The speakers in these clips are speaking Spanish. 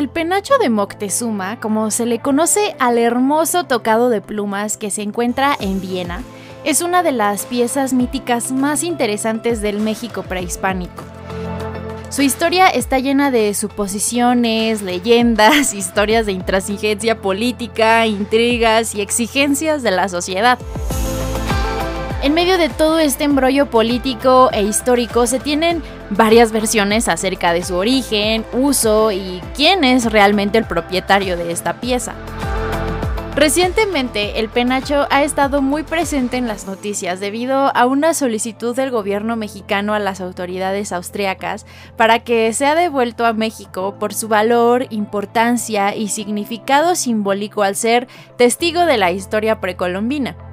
El penacho de Moctezuma, como se le conoce al hermoso tocado de plumas que se encuentra en Viena, es una de las piezas míticas más interesantes del México prehispánico. Su historia está llena de suposiciones, leyendas, historias de intransigencia política, intrigas y exigencias de la sociedad. En medio de todo este embrollo político e histórico se tienen varias versiones acerca de su origen, uso y quién es realmente el propietario de esta pieza. Recientemente, el penacho ha estado muy presente en las noticias debido a una solicitud del gobierno mexicano a las autoridades austriacas para que sea devuelto a México por su valor, importancia y significado simbólico al ser testigo de la historia precolombina.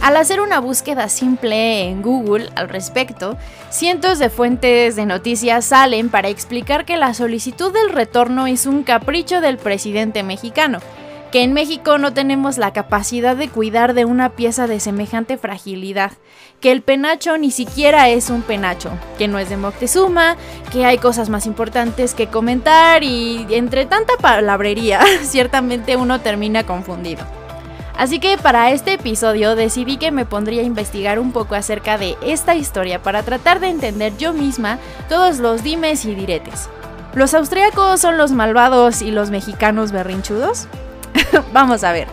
Al hacer una búsqueda simple en Google al respecto, cientos de fuentes de noticias salen para explicar que la solicitud del retorno es un capricho del presidente mexicano, que en México no tenemos la capacidad de cuidar de una pieza de semejante fragilidad, que el penacho ni siquiera es un penacho, que no es de Moctezuma, que hay cosas más importantes que comentar y entre tanta palabrería, ciertamente uno termina confundido. Así que para este episodio decidí que me pondría a investigar un poco acerca de esta historia para tratar de entender yo misma todos los dimes y diretes. ¿Los austríacos son los malvados y los mexicanos berrinchudos? Vamos a ver.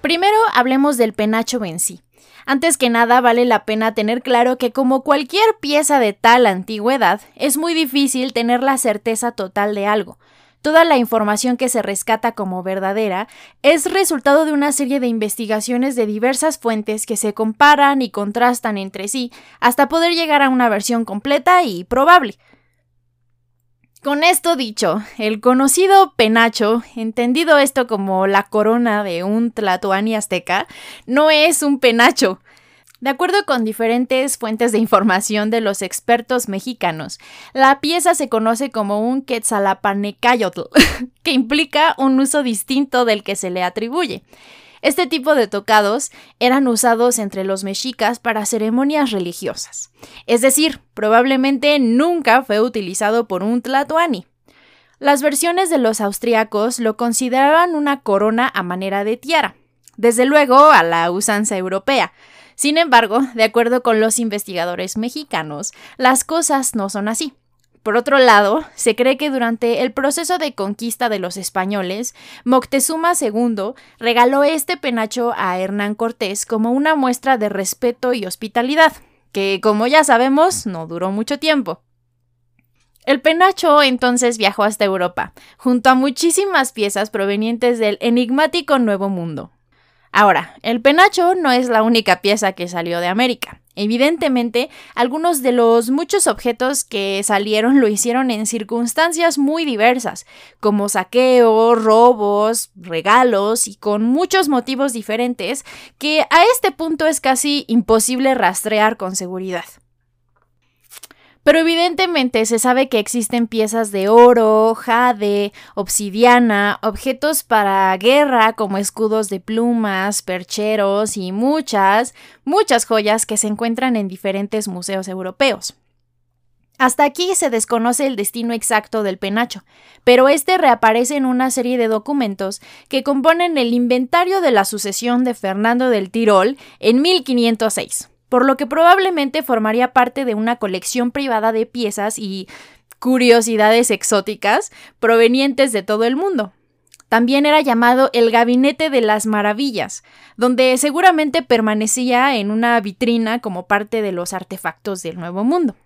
Primero hablemos del penacho en sí. Antes que nada, vale la pena tener claro que como cualquier pieza de tal antigüedad, es muy difícil tener la certeza total de algo. Toda la información que se rescata como verdadera es resultado de una serie de investigaciones de diversas fuentes que se comparan y contrastan entre sí hasta poder llegar a una versión completa y probable. Con esto dicho, el conocido penacho, entendido esto como la corona de un tlatoani azteca, no es un penacho, de acuerdo con diferentes fuentes de información de los expertos mexicanos, la pieza se conoce como un quetzalapanecayotl, que implica un uso distinto del que se le atribuye. Este tipo de tocados eran usados entre los mexicas para ceremonias religiosas, es decir, probablemente nunca fue utilizado por un tlatoani. Las versiones de los austriacos lo consideraban una corona a manera de tiara, desde luego a la usanza europea, sin embargo, de acuerdo con los investigadores mexicanos, las cosas no son así. Por otro lado, se cree que durante el proceso de conquista de los españoles, Moctezuma II regaló este penacho a Hernán Cortés como una muestra de respeto y hospitalidad, que como ya sabemos no duró mucho tiempo. El penacho entonces viajó hasta Europa, junto a muchísimas piezas provenientes del enigmático Nuevo Mundo. Ahora, el penacho no es la única pieza que salió de América. Evidentemente, algunos de los muchos objetos que salieron lo hicieron en circunstancias muy diversas, como saqueos, robos, regalos y con muchos motivos diferentes que a este punto es casi imposible rastrear con seguridad. Pero evidentemente se sabe que existen piezas de oro, jade, obsidiana, objetos para guerra como escudos de plumas, percheros y muchas, muchas joyas que se encuentran en diferentes museos europeos. Hasta aquí se desconoce el destino exacto del penacho, pero este reaparece en una serie de documentos que componen el inventario de la sucesión de Fernando del Tirol en 1506 por lo que probablemente formaría parte de una colección privada de piezas y curiosidades exóticas provenientes de todo el mundo. También era llamado el Gabinete de las Maravillas, donde seguramente permanecía en una vitrina como parte de los artefactos del Nuevo Mundo.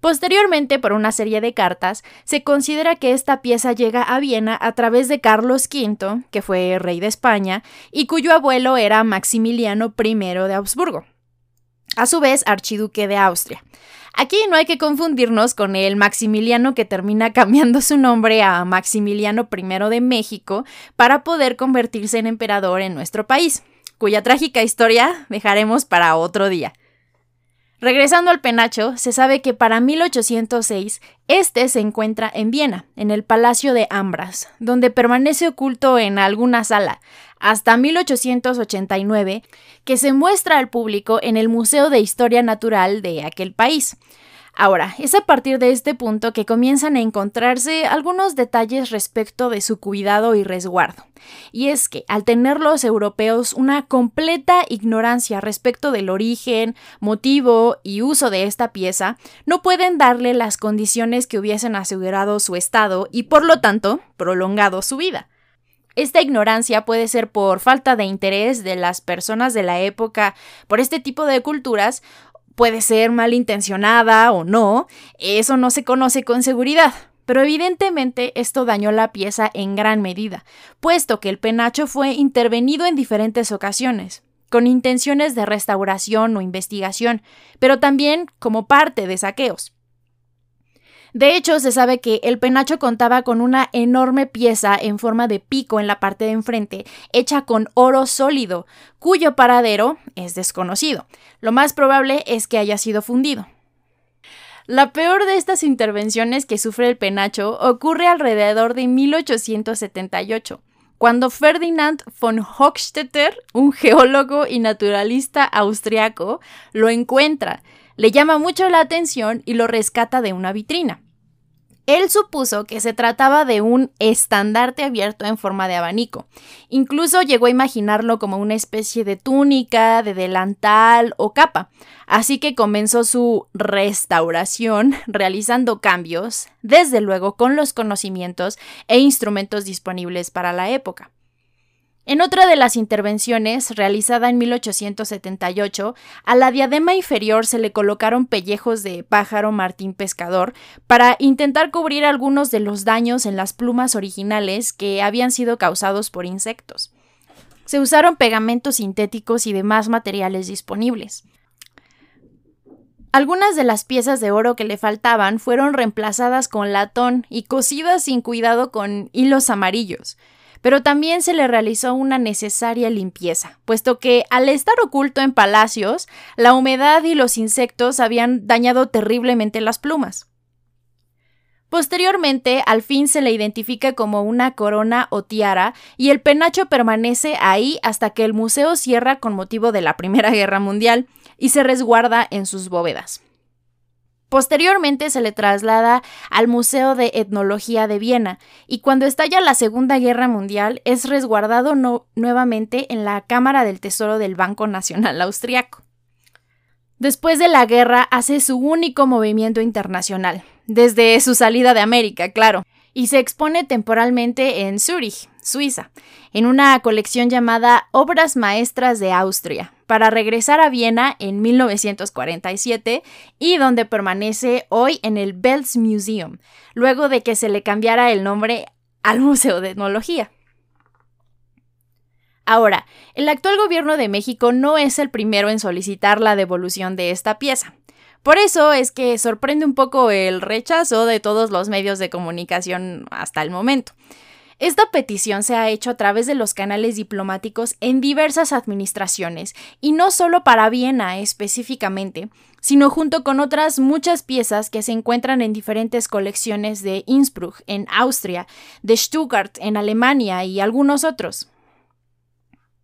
Posteriormente, por una serie de cartas, se considera que esta pieza llega a Viena a través de Carlos V, que fue rey de España, y cuyo abuelo era Maximiliano I de Habsburgo a su vez archiduque de Austria. Aquí no hay que confundirnos con el Maximiliano que termina cambiando su nombre a Maximiliano I de México para poder convertirse en emperador en nuestro país, cuya trágica historia dejaremos para otro día. Regresando al penacho, se sabe que para 1806 este se encuentra en Viena, en el Palacio de Ambras, donde permanece oculto en alguna sala, hasta 1889, que se muestra al público en el Museo de Historia Natural de aquel país. Ahora, es a partir de este punto que comienzan a encontrarse algunos detalles respecto de su cuidado y resguardo. Y es que, al tener los europeos una completa ignorancia respecto del origen, motivo y uso de esta pieza, no pueden darle las condiciones que hubiesen asegurado su estado y, por lo tanto, prolongado su vida. Esta ignorancia puede ser por falta de interés de las personas de la época por este tipo de culturas Puede ser malintencionada o no, eso no se conoce con seguridad, pero evidentemente esto dañó la pieza en gran medida, puesto que el penacho fue intervenido en diferentes ocasiones, con intenciones de restauración o investigación, pero también como parte de saqueos. De hecho, se sabe que el penacho contaba con una enorme pieza en forma de pico en la parte de enfrente, hecha con oro sólido, cuyo paradero es desconocido. Lo más probable es que haya sido fundido. La peor de estas intervenciones que sufre el penacho ocurre alrededor de 1878 cuando Ferdinand von Hochstetter, un geólogo y naturalista austriaco, lo encuentra le llama mucho la atención y lo rescata de una vitrina. Él supuso que se trataba de un estandarte abierto en forma de abanico. Incluso llegó a imaginarlo como una especie de túnica, de delantal o capa. Así que comenzó su restauración realizando cambios, desde luego con los conocimientos e instrumentos disponibles para la época. En otra de las intervenciones, realizada en 1878, a la diadema inferior se le colocaron pellejos de pájaro martín pescador para intentar cubrir algunos de los daños en las plumas originales que habían sido causados por insectos. Se usaron pegamentos sintéticos y demás materiales disponibles. Algunas de las piezas de oro que le faltaban fueron reemplazadas con latón y cosidas sin cuidado con hilos amarillos pero también se le realizó una necesaria limpieza, puesto que al estar oculto en palacios, la humedad y los insectos habían dañado terriblemente las plumas. Posteriormente, al fin se le identifica como una corona o tiara y el penacho permanece ahí hasta que el museo cierra con motivo de la Primera Guerra Mundial y se resguarda en sus bóvedas. Posteriormente se le traslada al Museo de Etnología de Viena y cuando estalla la Segunda Guerra Mundial es resguardado nuevamente en la Cámara del Tesoro del Banco Nacional Austriaco. Después de la guerra hace su único movimiento internacional, desde su salida de América, claro, y se expone temporalmente en Zúrich, Suiza, en una colección llamada Obras Maestras de Austria, para regresar a Viena en 1947 y donde permanece hoy en el Belz Museum, luego de que se le cambiara el nombre al Museo de Etnología. Ahora, el actual gobierno de México no es el primero en solicitar la devolución de esta pieza. Por eso es que sorprende un poco el rechazo de todos los medios de comunicación hasta el momento. Esta petición se ha hecho a través de los canales diplomáticos en diversas administraciones, y no solo para Viena específicamente, sino junto con otras muchas piezas que se encuentran en diferentes colecciones de Innsbruck, en Austria, de Stuttgart, en Alemania y algunos otros.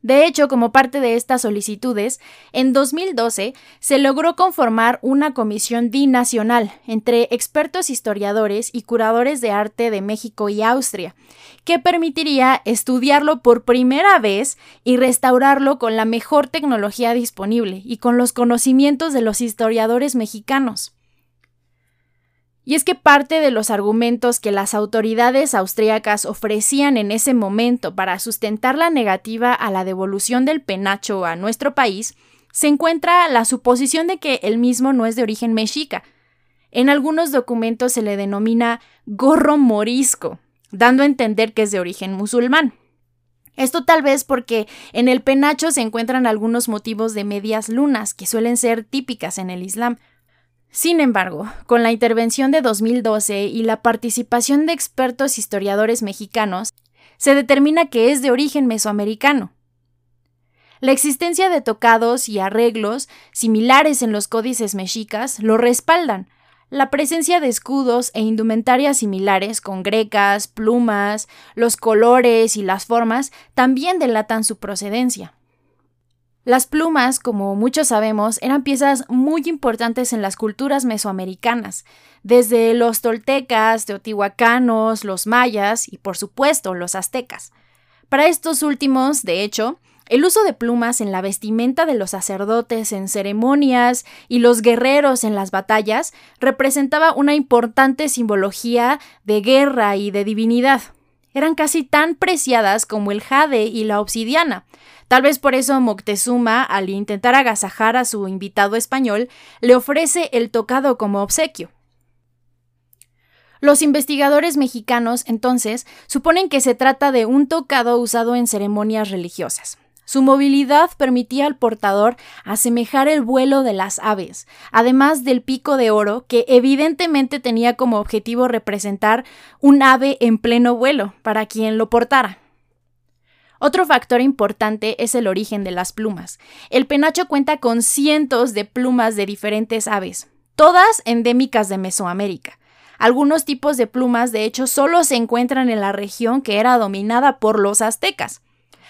De hecho, como parte de estas solicitudes, en 2012 se logró conformar una comisión binacional entre expertos historiadores y curadores de arte de México y Austria, que permitiría estudiarlo por primera vez y restaurarlo con la mejor tecnología disponible y con los conocimientos de los historiadores mexicanos. Y es que parte de los argumentos que las autoridades austríacas ofrecían en ese momento para sustentar la negativa a la devolución del penacho a nuestro país se encuentra la suposición de que el mismo no es de origen mexica. En algunos documentos se le denomina gorro morisco, dando a entender que es de origen musulmán. Esto tal vez porque en el penacho se encuentran algunos motivos de medias lunas que suelen ser típicas en el Islam, sin embargo, con la intervención de 2012 y la participación de expertos historiadores mexicanos, se determina que es de origen mesoamericano. La existencia de tocados y arreglos similares en los códices mexicas lo respaldan. La presencia de escudos e indumentarias similares con grecas, plumas, los colores y las formas también delatan su procedencia. Las plumas, como muchos sabemos, eran piezas muy importantes en las culturas mesoamericanas, desde los toltecas, teotihuacanos, los mayas y por supuesto los aztecas. Para estos últimos, de hecho, el uso de plumas en la vestimenta de los sacerdotes en ceremonias y los guerreros en las batallas representaba una importante simbología de guerra y de divinidad. Eran casi tan preciadas como el jade y la obsidiana. Tal vez por eso Moctezuma, al intentar agasajar a su invitado español, le ofrece el tocado como obsequio. Los investigadores mexicanos, entonces, suponen que se trata de un tocado usado en ceremonias religiosas. Su movilidad permitía al portador asemejar el vuelo de las aves, además del pico de oro, que evidentemente tenía como objetivo representar un ave en pleno vuelo para quien lo portara. Otro factor importante es el origen de las plumas. El penacho cuenta con cientos de plumas de diferentes aves, todas endémicas de Mesoamérica. Algunos tipos de plumas, de hecho, solo se encuentran en la región que era dominada por los aztecas.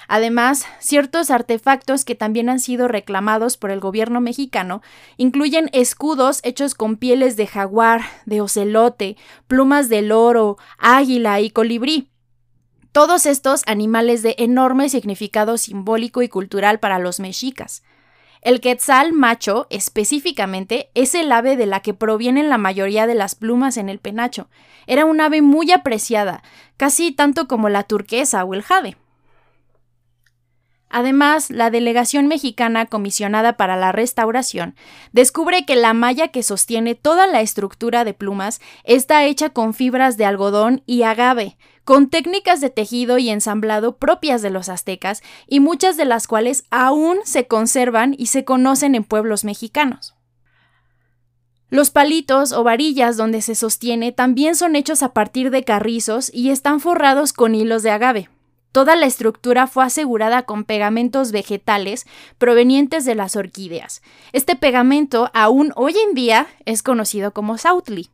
Además, ciertos artefactos que también han sido reclamados por el gobierno mexicano incluyen escudos hechos con pieles de jaguar, de ocelote, plumas de loro, águila y colibrí. Todos estos animales de enorme significado simbólico y cultural para los mexicas. El quetzal macho, específicamente, es el ave de la que provienen la mayoría de las plumas en el penacho. Era un ave muy apreciada, casi tanto como la turquesa o el jade. Además, la delegación mexicana comisionada para la restauración descubre que la malla que sostiene toda la estructura de plumas está hecha con fibras de algodón y agave, con técnicas de tejido y ensamblado propias de los aztecas y muchas de las cuales aún se conservan y se conocen en pueblos mexicanos. Los palitos o varillas donde se sostiene también son hechos a partir de carrizos y están forrados con hilos de agave. Toda la estructura fue asegurada con pegamentos vegetales provenientes de las orquídeas. Este pegamento aún hoy en día es conocido como Southly.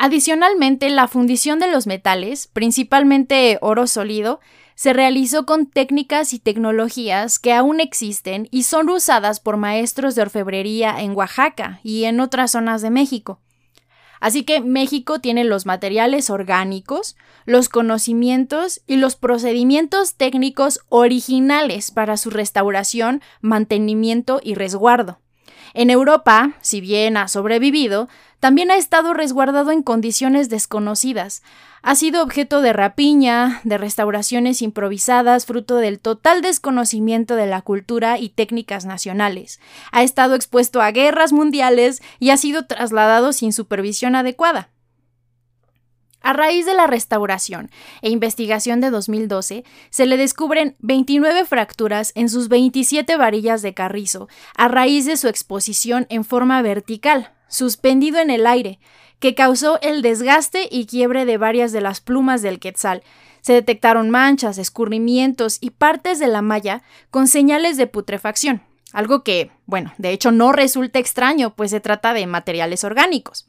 Adicionalmente, la fundición de los metales, principalmente oro sólido, se realizó con técnicas y tecnologías que aún existen y son usadas por maestros de orfebrería en Oaxaca y en otras zonas de México. Así que México tiene los materiales orgánicos, los conocimientos y los procedimientos técnicos originales para su restauración, mantenimiento y resguardo. En Europa, si bien ha sobrevivido, también ha estado resguardado en condiciones desconocidas. Ha sido objeto de rapiña, de restauraciones improvisadas, fruto del total desconocimiento de la cultura y técnicas nacionales. Ha estado expuesto a guerras mundiales y ha sido trasladado sin supervisión adecuada. A raíz de la restauración e investigación de 2012, se le descubren 29 fracturas en sus 27 varillas de carrizo, a raíz de su exposición en forma vertical, suspendido en el aire, que causó el desgaste y quiebre de varias de las plumas del quetzal. Se detectaron manchas, escurrimientos y partes de la malla con señales de putrefacción, algo que, bueno, de hecho no resulta extraño, pues se trata de materiales orgánicos.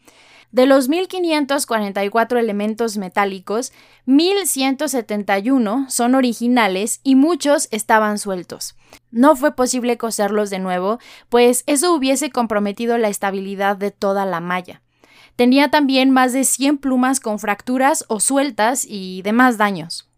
De los 1.544 elementos metálicos, 1.171 son originales y muchos estaban sueltos. No fue posible coserlos de nuevo, pues eso hubiese comprometido la estabilidad de toda la malla. Tenía también más de 100 plumas con fracturas o sueltas y demás daños.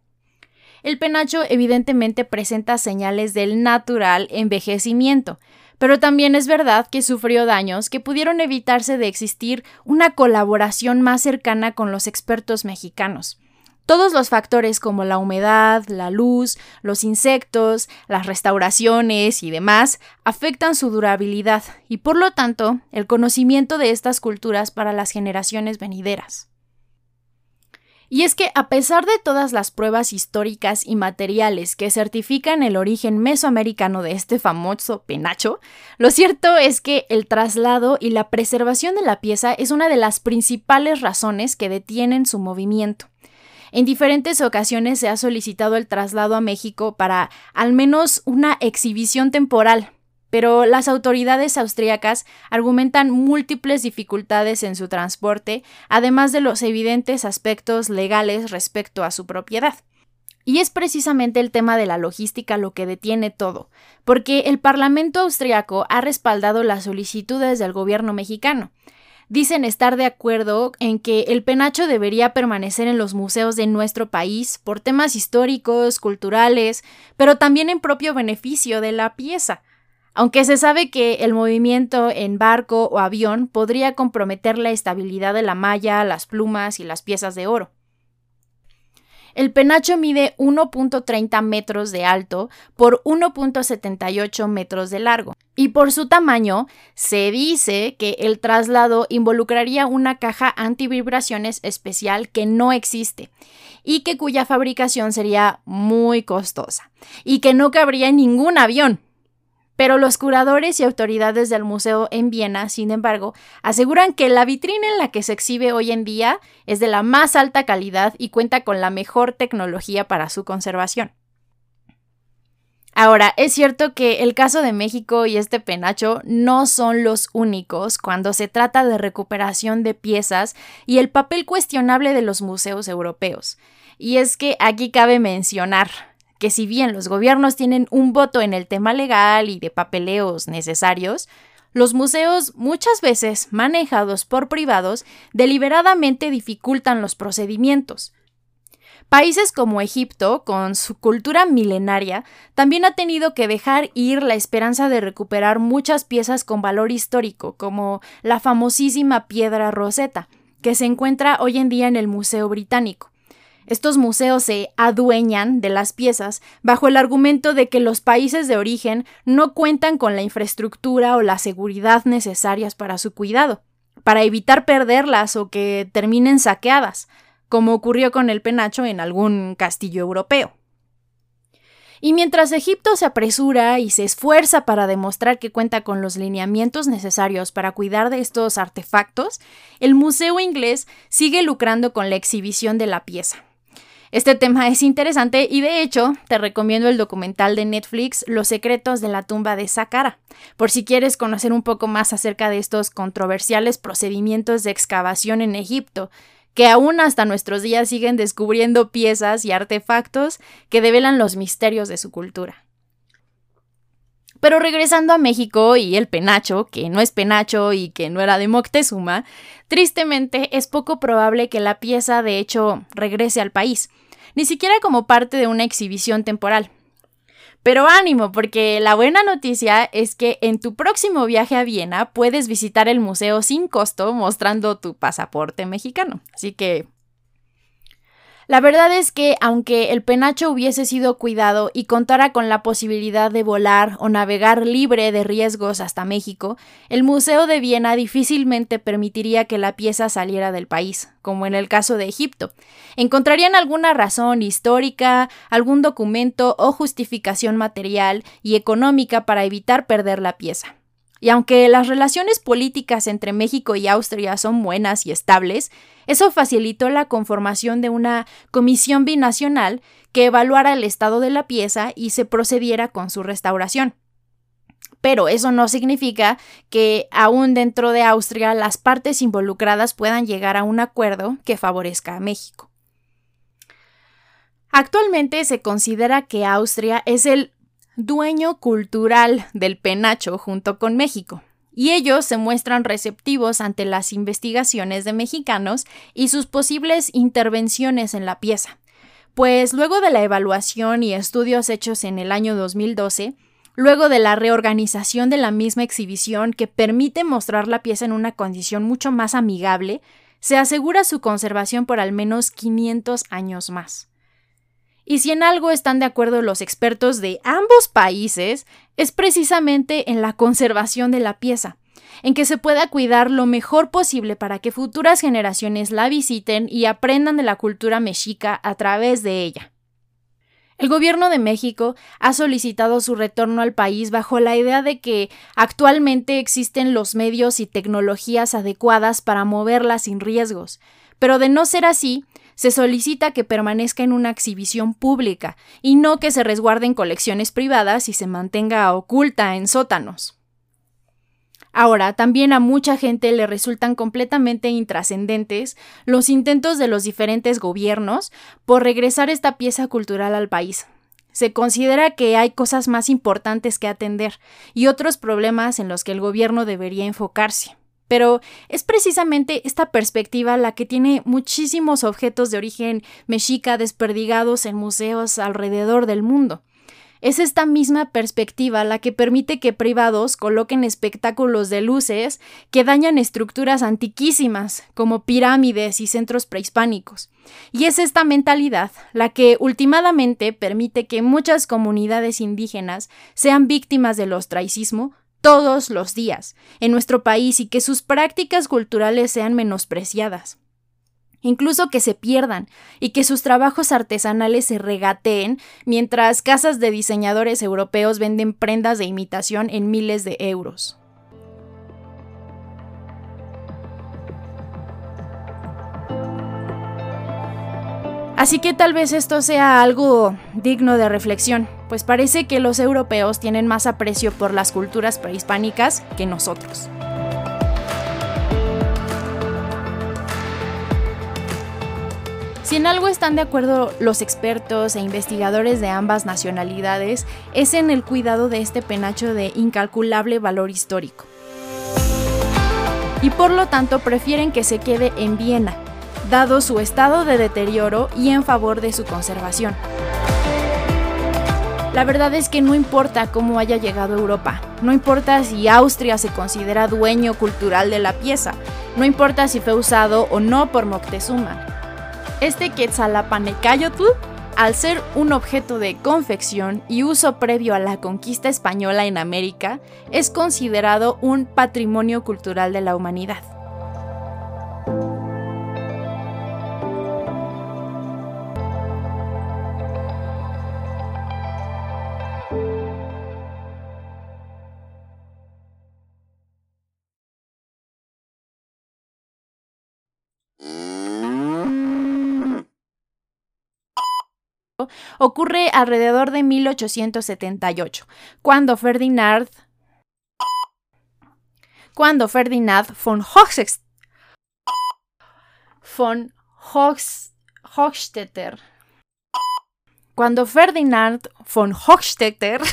El penacho evidentemente presenta señales del natural envejecimiento, pero también es verdad que sufrió daños que pudieron evitarse de existir una colaboración más cercana con los expertos mexicanos. Todos los factores como la humedad, la luz, los insectos, las restauraciones y demás afectan su durabilidad y por lo tanto el conocimiento de estas culturas para las generaciones venideras. Y es que a pesar de todas las pruebas históricas y materiales que certifican el origen mesoamericano de este famoso penacho, lo cierto es que el traslado y la preservación de la pieza es una de las principales razones que detienen su movimiento. En diferentes ocasiones se ha solicitado el traslado a México para al menos una exhibición temporal, pero las autoridades austríacas argumentan múltiples dificultades en su transporte, además de los evidentes aspectos legales respecto a su propiedad. Y es precisamente el tema de la logística lo que detiene todo, porque el Parlamento austriaco ha respaldado las solicitudes del gobierno mexicano. Dicen estar de acuerdo en que el penacho debería permanecer en los museos de nuestro país por temas históricos, culturales, pero también en propio beneficio de la pieza. Aunque se sabe que el movimiento en barco o avión podría comprometer la estabilidad de la malla, las plumas y las piezas de oro. El penacho mide 1.30 metros de alto por 1.78 metros de largo. Y por su tamaño, se dice que el traslado involucraría una caja antivibraciones especial que no existe y que cuya fabricación sería muy costosa y que no cabría en ningún avión. Pero los curadores y autoridades del museo en Viena, sin embargo, aseguran que la vitrina en la que se exhibe hoy en día es de la más alta calidad y cuenta con la mejor tecnología para su conservación. Ahora, es cierto que el caso de México y este penacho no son los únicos cuando se trata de recuperación de piezas y el papel cuestionable de los museos europeos. Y es que aquí cabe mencionar, que si bien los gobiernos tienen un voto en el tema legal y de papeleos necesarios, los museos, muchas veces manejados por privados, deliberadamente dificultan los procedimientos. Países como Egipto, con su cultura milenaria, también ha tenido que dejar ir la esperanza de recuperar muchas piezas con valor histórico, como la famosísima piedra Rosetta, que se encuentra hoy en día en el Museo Británico. Estos museos se adueñan de las piezas bajo el argumento de que los países de origen no cuentan con la infraestructura o la seguridad necesarias para su cuidado, para evitar perderlas o que terminen saqueadas, como ocurrió con el penacho en algún castillo europeo. Y mientras Egipto se apresura y se esfuerza para demostrar que cuenta con los lineamientos necesarios para cuidar de estos artefactos, el Museo inglés sigue lucrando con la exhibición de la pieza. Este tema es interesante y de hecho te recomiendo el documental de Netflix Los secretos de la tumba de Saqqara, por si quieres conocer un poco más acerca de estos controversiales procedimientos de excavación en Egipto, que aún hasta nuestros días siguen descubriendo piezas y artefactos que develan los misterios de su cultura. Pero regresando a México y el penacho, que no es penacho y que no era de Moctezuma, tristemente es poco probable que la pieza de hecho regrese al país, ni siquiera como parte de una exhibición temporal. Pero ánimo, porque la buena noticia es que en tu próximo viaje a Viena puedes visitar el museo sin costo mostrando tu pasaporte mexicano. Así que la verdad es que, aunque el penacho hubiese sido cuidado y contara con la posibilidad de volar o navegar libre de riesgos hasta México, el Museo de Viena difícilmente permitiría que la pieza saliera del país, como en el caso de Egipto. Encontrarían alguna razón histórica, algún documento o justificación material y económica para evitar perder la pieza. Y aunque las relaciones políticas entre México y Austria son buenas y estables, eso facilitó la conformación de una comisión binacional que evaluara el estado de la pieza y se procediera con su restauración. Pero eso no significa que aún dentro de Austria las partes involucradas puedan llegar a un acuerdo que favorezca a México. Actualmente se considera que Austria es el dueño cultural del penacho junto con México, y ellos se muestran receptivos ante las investigaciones de mexicanos y sus posibles intervenciones en la pieza. Pues luego de la evaluación y estudios hechos en el año 2012, luego de la reorganización de la misma exhibición que permite mostrar la pieza en una condición mucho más amigable, se asegura su conservación por al menos 500 años más. Y si en algo están de acuerdo los expertos de ambos países, es precisamente en la conservación de la pieza, en que se pueda cuidar lo mejor posible para que futuras generaciones la visiten y aprendan de la cultura mexica a través de ella. El gobierno de México ha solicitado su retorno al país bajo la idea de que actualmente existen los medios y tecnologías adecuadas para moverla sin riesgos, pero de no ser así, Se solicita que permanezca en una exhibición pública y no que se resguarde en colecciones privadas y se mantenga oculta en sótanos. Ahora, también a mucha gente le resultan completamente intrascendentes los intentos de los diferentes gobiernos por regresar esta pieza cultural al país. Se considera que hay cosas más importantes que atender y otros problemas en los que el gobierno debería enfocarse. Pero es precisamente esta perspectiva la que tiene muchísimos objetos de origen mexica desperdigados en museos alrededor del mundo. Es esta misma perspectiva la que permite que privados coloquen espectáculos de luces que dañan estructuras antiquísimas, como pirámides y centros prehispánicos. Y es esta mentalidad la que últimamente permite que muchas comunidades indígenas sean víctimas del ostracismo todos los días en nuestro país y que sus prácticas culturales sean menospreciadas incluso que se pierdan y que sus trabajos artesanales se regateen mientras casas de diseñadores europeos venden prendas de imitación en miles de euros. Así que tal vez esto sea algo digno de reflexión, pues parece que los europeos tienen más aprecio por las culturas prehispánicas que nosotros. Si en algo están de acuerdo los expertos e investigadores de ambas nacionalidades, es en el cuidado de este penacho de incalculable valor histórico. Y por lo tanto prefieren que se quede en Viena, dado su estado de deterioro y en favor de su conservación. La verdad es que no importa cómo haya llegado a Europa, no importa si Austria se considera dueño cultural de la pieza, no importa si fue usado o no por Moctezuma, este Quetzalapanecayotl, al ser un objeto de confección y uso previo a la conquista española en América, es considerado un patrimonio cultural de la humanidad. Ocurre alrededor de 1878, cuando Ferdinand cuando Ferdinand von Hochstetter von Hochstetter. Cuando Ferdinand von Hochstetter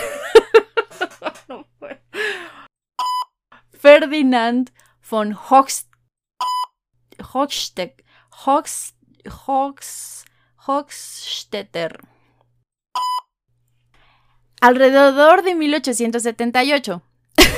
Ferdinand von Hochstetter Hochstetter alrededor de 1878.